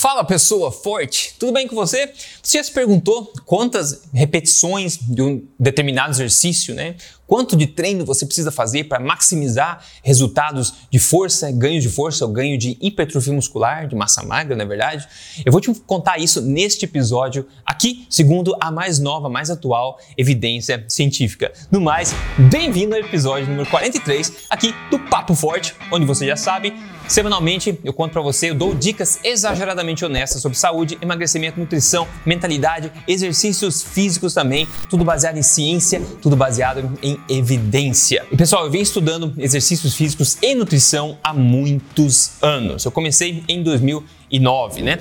Fala pessoa forte, tudo bem com você? Você já se perguntou quantas repetições de um determinado exercício, né? Quanto de treino você precisa fazer para maximizar resultados de força, ganho de força ou ganho de hipertrofia muscular, de massa magra, na é verdade? Eu vou te contar isso neste episódio aqui, segundo a mais nova, mais atual evidência científica. No mais, bem-vindo ao episódio número 43 aqui do Papo Forte, onde você já sabe, semanalmente eu conto para você, eu dou dicas exageradamente honestas sobre saúde, emagrecimento, nutrição, mentalidade, exercícios físicos também, tudo baseado em ciência, tudo baseado em evidência. E pessoal, eu venho estudando exercícios físicos e nutrição há muitos anos. Eu comecei em 2009, né?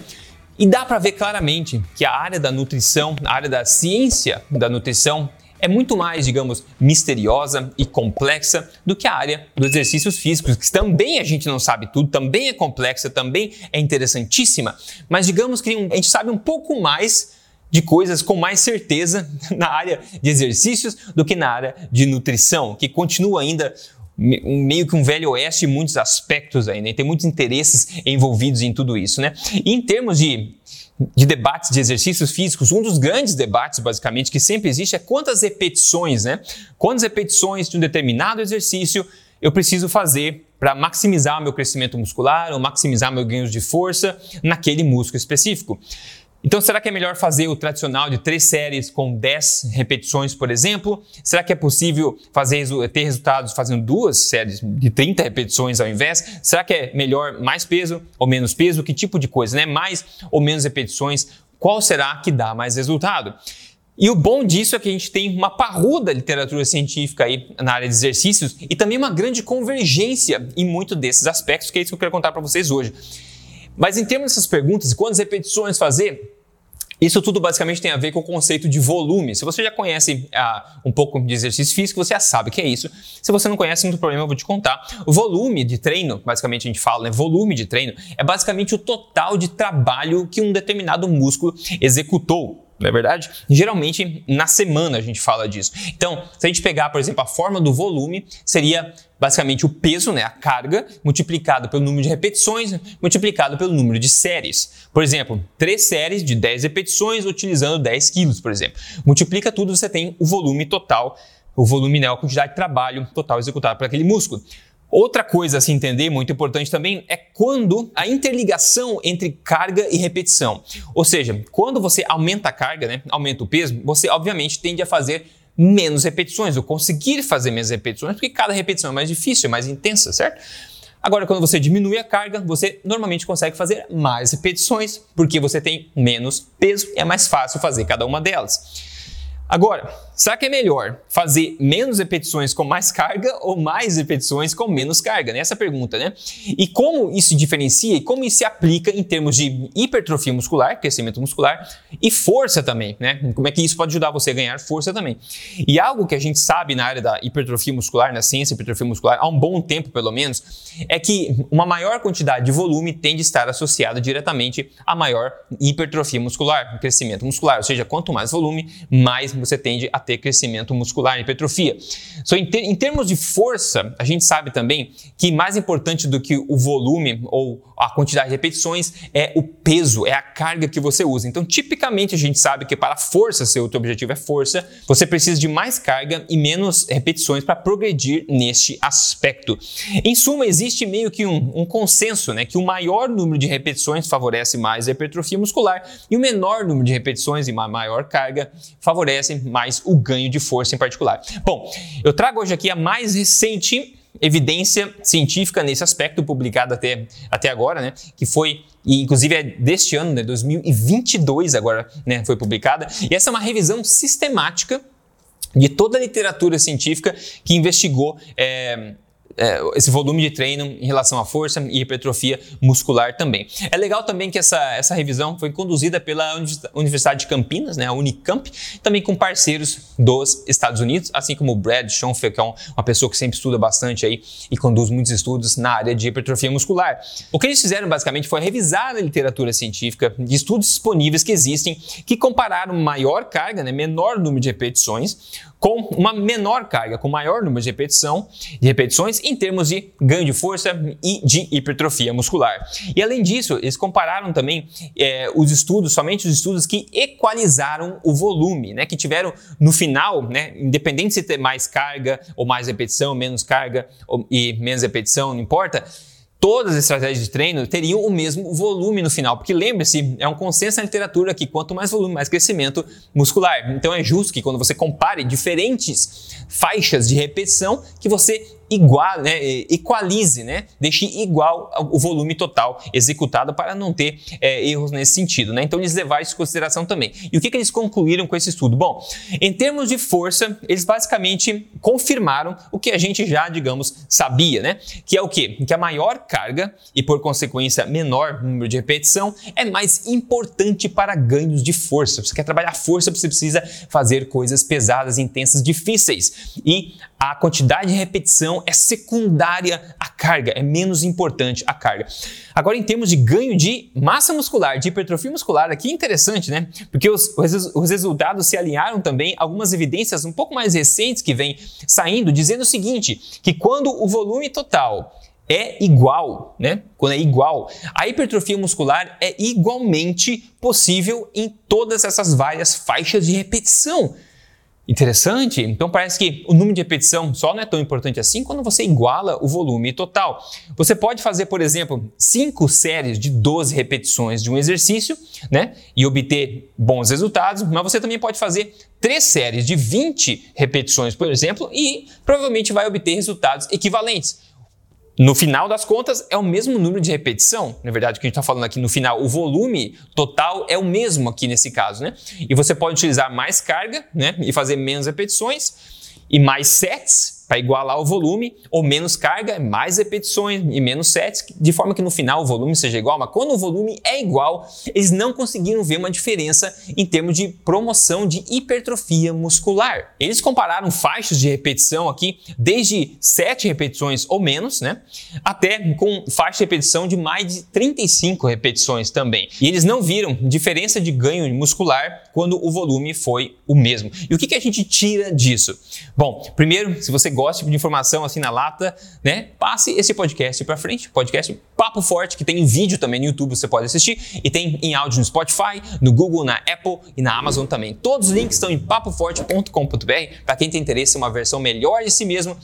E dá para ver claramente que a área da nutrição, a área da ciência da nutrição é muito mais, digamos, misteriosa e complexa do que a área dos exercícios físicos, que também a gente não sabe tudo, também é complexa, também é interessantíssima, mas digamos que a gente sabe um pouco mais de coisas com mais certeza na área de exercícios do que na área de nutrição, que continua ainda meio que um velho oeste em muitos aspectos ainda, e tem muitos interesses envolvidos em tudo isso, né? E em termos de, de debates de exercícios físicos, um dos grandes debates, basicamente, que sempre existe é quantas repetições, né? Quantas repetições de um determinado exercício eu preciso fazer para maximizar meu crescimento muscular ou maximizar meu ganho de força naquele músculo específico. Então, será que é melhor fazer o tradicional de três séries com 10 repetições, por exemplo? Será que é possível fazer, ter resultados fazendo duas séries de 30 repetições ao invés? Será que é melhor mais peso ou menos peso? Que tipo de coisa, né? Mais ou menos repetições? Qual será que dá mais resultado? E o bom disso é que a gente tem uma parruda literatura científica aí na área de exercícios e também uma grande convergência em muito desses aspectos, que é isso que eu quero contar para vocês hoje. Mas em termos dessas perguntas, quantas repetições fazer? Isso tudo basicamente tem a ver com o conceito de volume. Se você já conhece ah, um pouco de exercício físico, você já sabe o que é isso. Se você não conhece, tem problema, eu vou te contar. O volume de treino, basicamente a gente fala, né? Volume de treino é basicamente o total de trabalho que um determinado músculo executou não é verdade? Geralmente na semana a gente fala disso. Então, se a gente pegar, por exemplo, a forma do volume, seria basicamente o peso, né, a carga, multiplicado pelo número de repetições, multiplicado pelo número de séries. Por exemplo, três séries de 10 repetições utilizando 10 quilos, por exemplo. Multiplica tudo, você tem o volume total, o volume, né, a quantidade de trabalho total executado por aquele músculo. Outra coisa a se entender, muito importante também, é quando a interligação entre carga e repetição. Ou seja, quando você aumenta a carga, né, aumenta o peso, você obviamente tende a fazer menos repetições, ou conseguir fazer menos repetições, porque cada repetição é mais difícil, é mais intensa, certo? Agora, quando você diminui a carga, você normalmente consegue fazer mais repetições, porque você tem menos peso e é mais fácil fazer cada uma delas. Agora, será que é melhor fazer menos repetições com mais carga ou mais repetições com menos carga? Essa é a pergunta, né? E como isso diferencia e como isso se aplica em termos de hipertrofia muscular, crescimento muscular, e força também, né? Como é que isso pode ajudar você a ganhar força também? E algo que a gente sabe na área da hipertrofia muscular, na ciência hipertrofia muscular, há um bom tempo pelo menos, é que uma maior quantidade de volume tende a estar associada diretamente a maior hipertrofia muscular, crescimento muscular. Ou seja, quanto mais volume, mais você tende a ter crescimento muscular hipertrofia. So, em, ter, em termos de força, a gente sabe também que mais importante do que o volume ou a quantidade de repetições é o peso, é a carga que você usa. Então, tipicamente, a gente sabe que para força, se o teu objetivo é força, você precisa de mais carga e menos repetições para progredir neste aspecto. Em suma, existe meio que um, um consenso, né, que o maior número de repetições favorece mais a hipertrofia muscular e o menor número de repetições e uma maior carga favorece mais o ganho de força em particular. Bom, eu trago hoje aqui a mais recente evidência científica nesse aspecto publicada até, até agora, né, que foi e inclusive é deste ano, né, 2022 agora, né, foi publicada. E essa é uma revisão sistemática de toda a literatura científica que investigou é, é, esse volume de treino em relação à força e hipertrofia muscular também. É legal também que essa, essa revisão foi conduzida pela Universidade de Campinas, né, a Unicamp, também com parceiros dos Estados Unidos, assim como o Brad Schoenfeld, que é um, uma pessoa que sempre estuda bastante aí e conduz muitos estudos na área de hipertrofia muscular. O que eles fizeram basicamente foi revisar a literatura científica de estudos disponíveis que existem que compararam maior carga, né, menor número de repetições, com uma menor carga, com maior número de repetição, de repetições em termos de ganho de força e de hipertrofia muscular. E além disso, eles compararam também é, os estudos, somente os estudos que equalizaram o volume, né, que tiveram no final, né, independente se ter mais carga ou mais repetição, menos carga ou, e menos repetição, não importa todas as estratégias de treino teriam o mesmo volume no final, porque lembre-se, é um consenso na literatura que quanto mais volume, mais crescimento muscular. Então é justo que quando você compare diferentes faixas de repetição, que você igual, né, equalize, né, deixe igual o volume total executado para não ter é, erros nesse sentido. Né? Então eles levaram isso em consideração também. E o que, que eles concluíram com esse estudo? Bom, em termos de força, eles basicamente confirmaram o que a gente já, digamos, sabia, né? Que é o quê? Que a maior carga e, por consequência, menor número de repetição é mais importante para ganhos de força. Você quer trabalhar força, você precisa fazer coisas pesadas, intensas, difíceis. E a quantidade de repetição é secundária à carga, é menos importante a carga. Agora, em termos de ganho de massa muscular, de hipertrofia muscular, aqui é interessante, né? Porque os, os resultados se alinharam também a algumas evidências um pouco mais recentes que vêm saindo, dizendo o seguinte: que quando o volume total é igual, né? Quando é igual, a hipertrofia muscular é igualmente possível em todas essas várias faixas de repetição. Interessante? Então parece que o número de repetição só não é tão importante assim quando você iguala o volume total. Você pode fazer, por exemplo, 5 séries de 12 repetições de um exercício, né? E obter bons resultados, mas você também pode fazer 3 séries de 20 repetições, por exemplo, e provavelmente vai obter resultados equivalentes. No final das contas, é o mesmo número de repetição. Na verdade, o que a gente está falando aqui no final, o volume total é o mesmo aqui nesse caso, né? E você pode utilizar mais carga, né? E fazer menos repetições e mais sets para igualar o volume, ou menos carga, mais repetições e menos sets, de forma que no final o volume seja igual, mas quando o volume é igual, eles não conseguiram ver uma diferença em termos de promoção de hipertrofia muscular. Eles compararam faixas de repetição aqui, desde 7 repetições ou menos, né, até com faixa de repetição de mais de 35 repetições também. E eles não viram diferença de ganho muscular quando o volume foi o mesmo. E o que, que a gente tira disso? Bom, primeiro, se você gosta de informação assim na lata, né? Passe esse podcast para frente. Podcast Papo Forte, que tem em vídeo também no YouTube, você pode assistir. E tem em áudio no Spotify, no Google, na Apple e na Amazon também. Todos os links estão em papoforte.com.br para quem tem interesse em uma versão melhor de si mesmo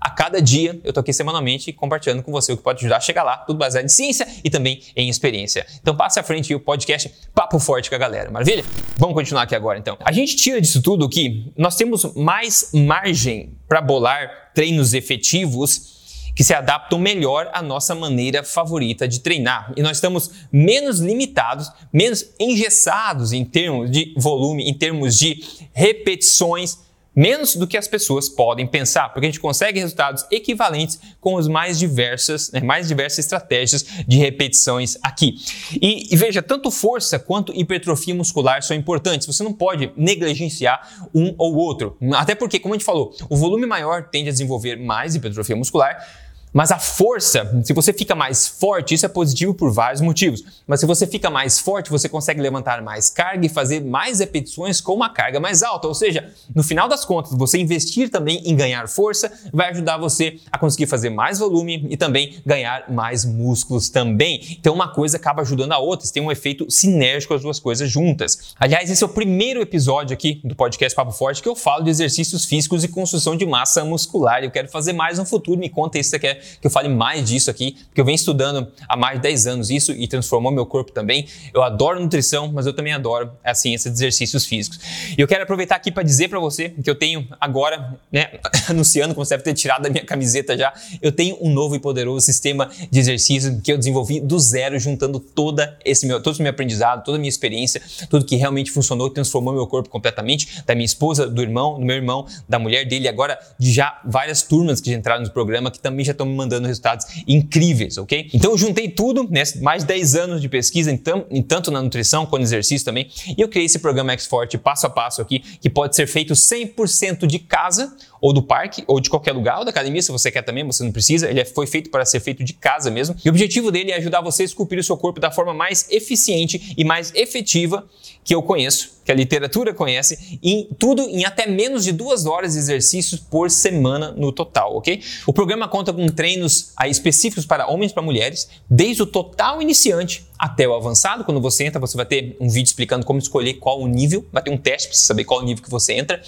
a cada dia eu tô aqui semanalmente compartilhando com você o que pode ajudar a chegar lá, tudo baseado em ciência e também em experiência. Então passe à frente o podcast Papo Forte com a galera, maravilha? Vamos continuar aqui agora então. A gente tira disso tudo que nós temos mais margem para bolar treinos efetivos que se adaptam melhor à nossa maneira favorita de treinar. E nós estamos menos limitados, menos engessados em termos de volume, em termos de repetições menos do que as pessoas podem pensar, porque a gente consegue resultados equivalentes com as mais diversas, né, mais diversas estratégias de repetições aqui. E, e, veja, tanto força quanto hipertrofia muscular são importantes. Você não pode negligenciar um ou outro, até porque, como a gente falou, o volume maior tende a desenvolver mais hipertrofia muscular mas a força, se você fica mais forte, isso é positivo por vários motivos. Mas se você fica mais forte, você consegue levantar mais carga e fazer mais repetições com uma carga mais alta. Ou seja, no final das contas, você investir também em ganhar força vai ajudar você a conseguir fazer mais volume e também ganhar mais músculos também. Então uma coisa acaba ajudando a outra, tem um efeito sinérgico as duas coisas juntas. Aliás, esse é o primeiro episódio aqui do podcast Papo Forte que eu falo de exercícios físicos e construção de massa muscular. Eu quero fazer mais no futuro, me conta isso que você que eu fale mais disso aqui, porque eu venho estudando há mais de 10 anos isso e transformou meu corpo também. Eu adoro nutrição, mas eu também adoro a ciência de exercícios físicos. E eu quero aproveitar aqui para dizer para você que eu tenho agora, né, anunciando, como você deve ter tirado da minha camiseta já, eu tenho um novo e poderoso sistema de exercício que eu desenvolvi do zero, juntando toda esse meu, todo esse meu aprendizado, toda a minha experiência, tudo que realmente funcionou e transformou meu corpo completamente, da minha esposa, do irmão, do meu irmão, da mulher dele, agora de já várias turmas que já entraram no programa que também já estão me mandando resultados incríveis, ok? Então eu juntei tudo, né, mais de 10 anos de pesquisa, então, tanto na nutrição quanto no exercício também, e eu criei esse programa X-Forte passo a passo aqui, que pode ser feito 100% de casa, ou do parque, ou de qualquer lugar, ou da academia, se você quer também, você não precisa, ele é, foi feito para ser feito de casa mesmo. E o objetivo dele é ajudar você a esculpir o seu corpo da forma mais eficiente e mais efetiva que eu conheço, que a literatura conhece, em tudo em até menos de duas horas de exercícios por semana no total, ok? O programa conta com treinos aí, específicos para homens e para mulheres, desde o total iniciante até o avançado. Quando você entra, você vai ter um vídeo explicando como escolher qual o nível, vai ter um teste para você saber qual o nível que você entra.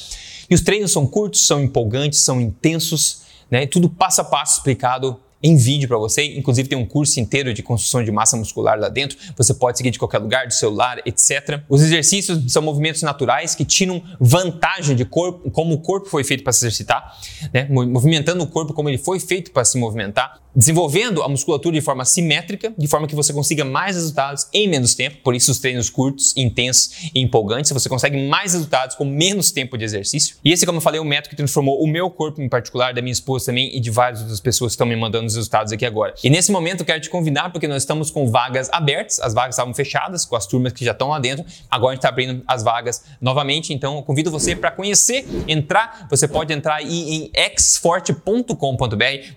E os treinos são curtos, são empolgantes, são intensos, né? Tudo passo a passo explicado em vídeo para você. Inclusive tem um curso inteiro de construção de massa muscular lá dentro. Você pode seguir de qualquer lugar, do celular, etc. Os exercícios são movimentos naturais que tiram vantagem de corpo, como o corpo foi feito para se exercitar, né? movimentando o corpo como ele foi feito para se movimentar desenvolvendo a musculatura de forma simétrica, de forma que você consiga mais resultados em menos tempo. Por isso, os treinos curtos, intensos e empolgantes, você consegue mais resultados com menos tempo de exercício. E esse, como eu falei, é um método que transformou o meu corpo em particular, da minha esposa também e de várias outras pessoas que estão me mandando os resultados aqui agora. E nesse momento eu quero te convidar porque nós estamos com vagas abertas, as vagas estavam fechadas com as turmas que já estão lá dentro. Agora a gente está abrindo as vagas novamente, então eu convido você para conhecer, entrar. Você pode entrar aí em xforte.com.br.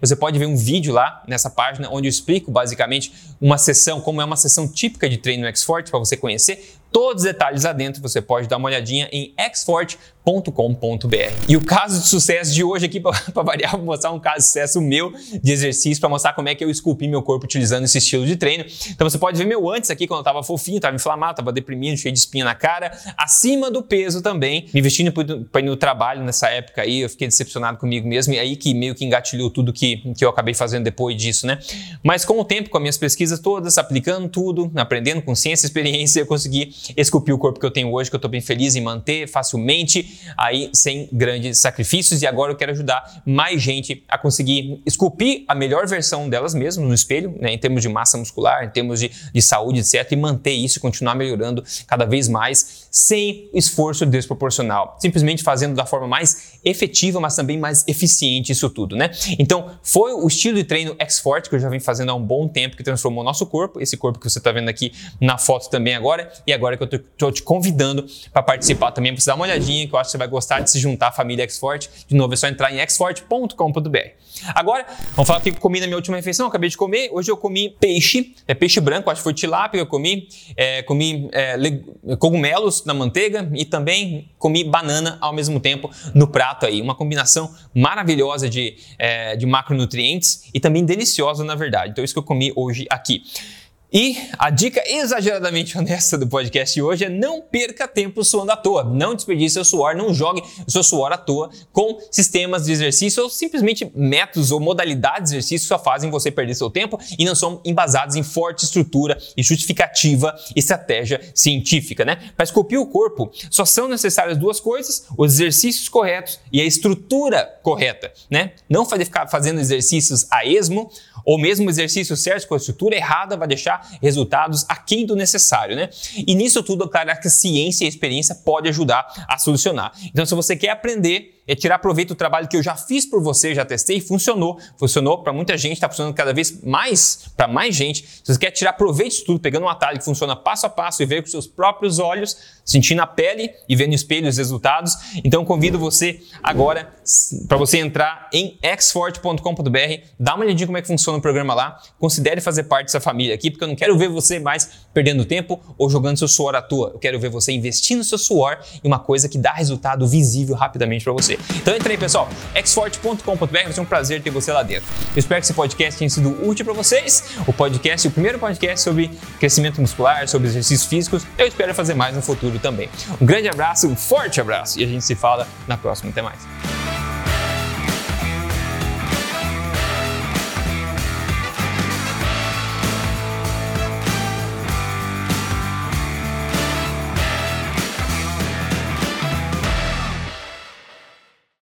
Você pode ver um vídeo lá nessa página onde eu explico basicamente uma sessão, como é uma sessão típica de treino X-Forte para você conhecer todos os detalhes lá dentro. Você pode dar uma olhadinha em xforte.com.br. E o caso de sucesso de hoje aqui, para variar, vou mostrar um caso de sucesso meu de exercício para mostrar como é que eu esculpi meu corpo utilizando esse estilo de treino. Então você pode ver meu antes aqui, quando eu estava fofinho, estava inflamado, estava deprimido, cheio de espinha na cara, acima do peso também, me vestindo para ir no trabalho nessa época aí, eu fiquei decepcionado comigo mesmo e aí que meio que engatilhou tudo que, que eu acabei fazendo depois disso, né? Mas com o tempo, com as minhas pesquisas todas, aplicando tudo, aprendendo com ciência e experiência, eu consegui esculpir o corpo que eu tenho hoje, que eu estou bem feliz em manter facilmente, aí sem grandes sacrifícios. E agora eu quero ajudar mais gente a conseguir esculpir a melhor versão delas mesmas no espelho, né, em termos de massa muscular, em termos de, de saúde, etc. E manter isso e continuar melhorando cada vez mais sem esforço desproporcional. Simplesmente fazendo da forma mais efetiva, mas também mais eficiente isso tudo, né? Então, foi o estilo de treino X-Forte que eu já venho fazendo há um bom tempo que transformou o nosso corpo, esse corpo que você está vendo aqui na foto também agora, e agora que eu estou te convidando para participar também, para você dar uma olhadinha, que eu acho que você vai gostar de se juntar à família X-Forte. De novo, é só entrar em xforte.com.br. Agora, vamos falar o que eu comi na minha última refeição. Eu acabei de comer. Hoje eu comi peixe, é peixe branco, acho que foi tilápia. Eu comi, é, comi é, cogumelos na manteiga e também comi banana ao mesmo tempo no prato aí. Uma combinação maravilhosa de, é, de macronutrientes e também deliciosa, na verdade. Então, isso que eu comi hoje aqui. E a dica exageradamente honesta do podcast de hoje é não perca tempo suando à toa. Não desperdice seu suor, não jogue seu suor à toa com sistemas de exercício ou simplesmente métodos ou modalidades de exercício que só fazem você perder seu tempo e não são embasados em forte estrutura e justificativa e estratégia científica, né? Para esculpir o corpo, só são necessárias duas coisas: os exercícios corretos e a estrutura correta, né? Não ficar fazendo exercícios a esmo ou mesmo exercício certo com a estrutura errada vai deixar resultados aquém do necessário, né? E nisso tudo, claro, que ciência e experiência pode ajudar a solucionar. Então, se você quer aprender é tirar proveito do trabalho que eu já fiz por você, já testei, funcionou. Funcionou para muita gente, está funcionando cada vez mais para mais gente. Se você quer tirar proveito disso tudo, pegando um atalho que funciona passo a passo e ver com seus próprios olhos, sentindo a pele e vendo no espelho os resultados, então convido você agora para você entrar em xforte.com.br, dá uma olhadinha como é que funciona o programa lá, considere fazer parte dessa família aqui, porque eu não quero ver você mais perdendo tempo ou jogando seu suor à toa. Eu quero ver você investindo seu suor em uma coisa que dá resultado visível rapidamente para você. Então entra aí, pessoal, xforte.com.br, vai um prazer ter você lá dentro. Eu espero que esse podcast tenha sido útil para vocês. O podcast, o primeiro podcast sobre crescimento muscular, sobre exercícios físicos. Eu espero fazer mais no futuro também. Um grande abraço, um forte abraço e a gente se fala na próxima. Até mais.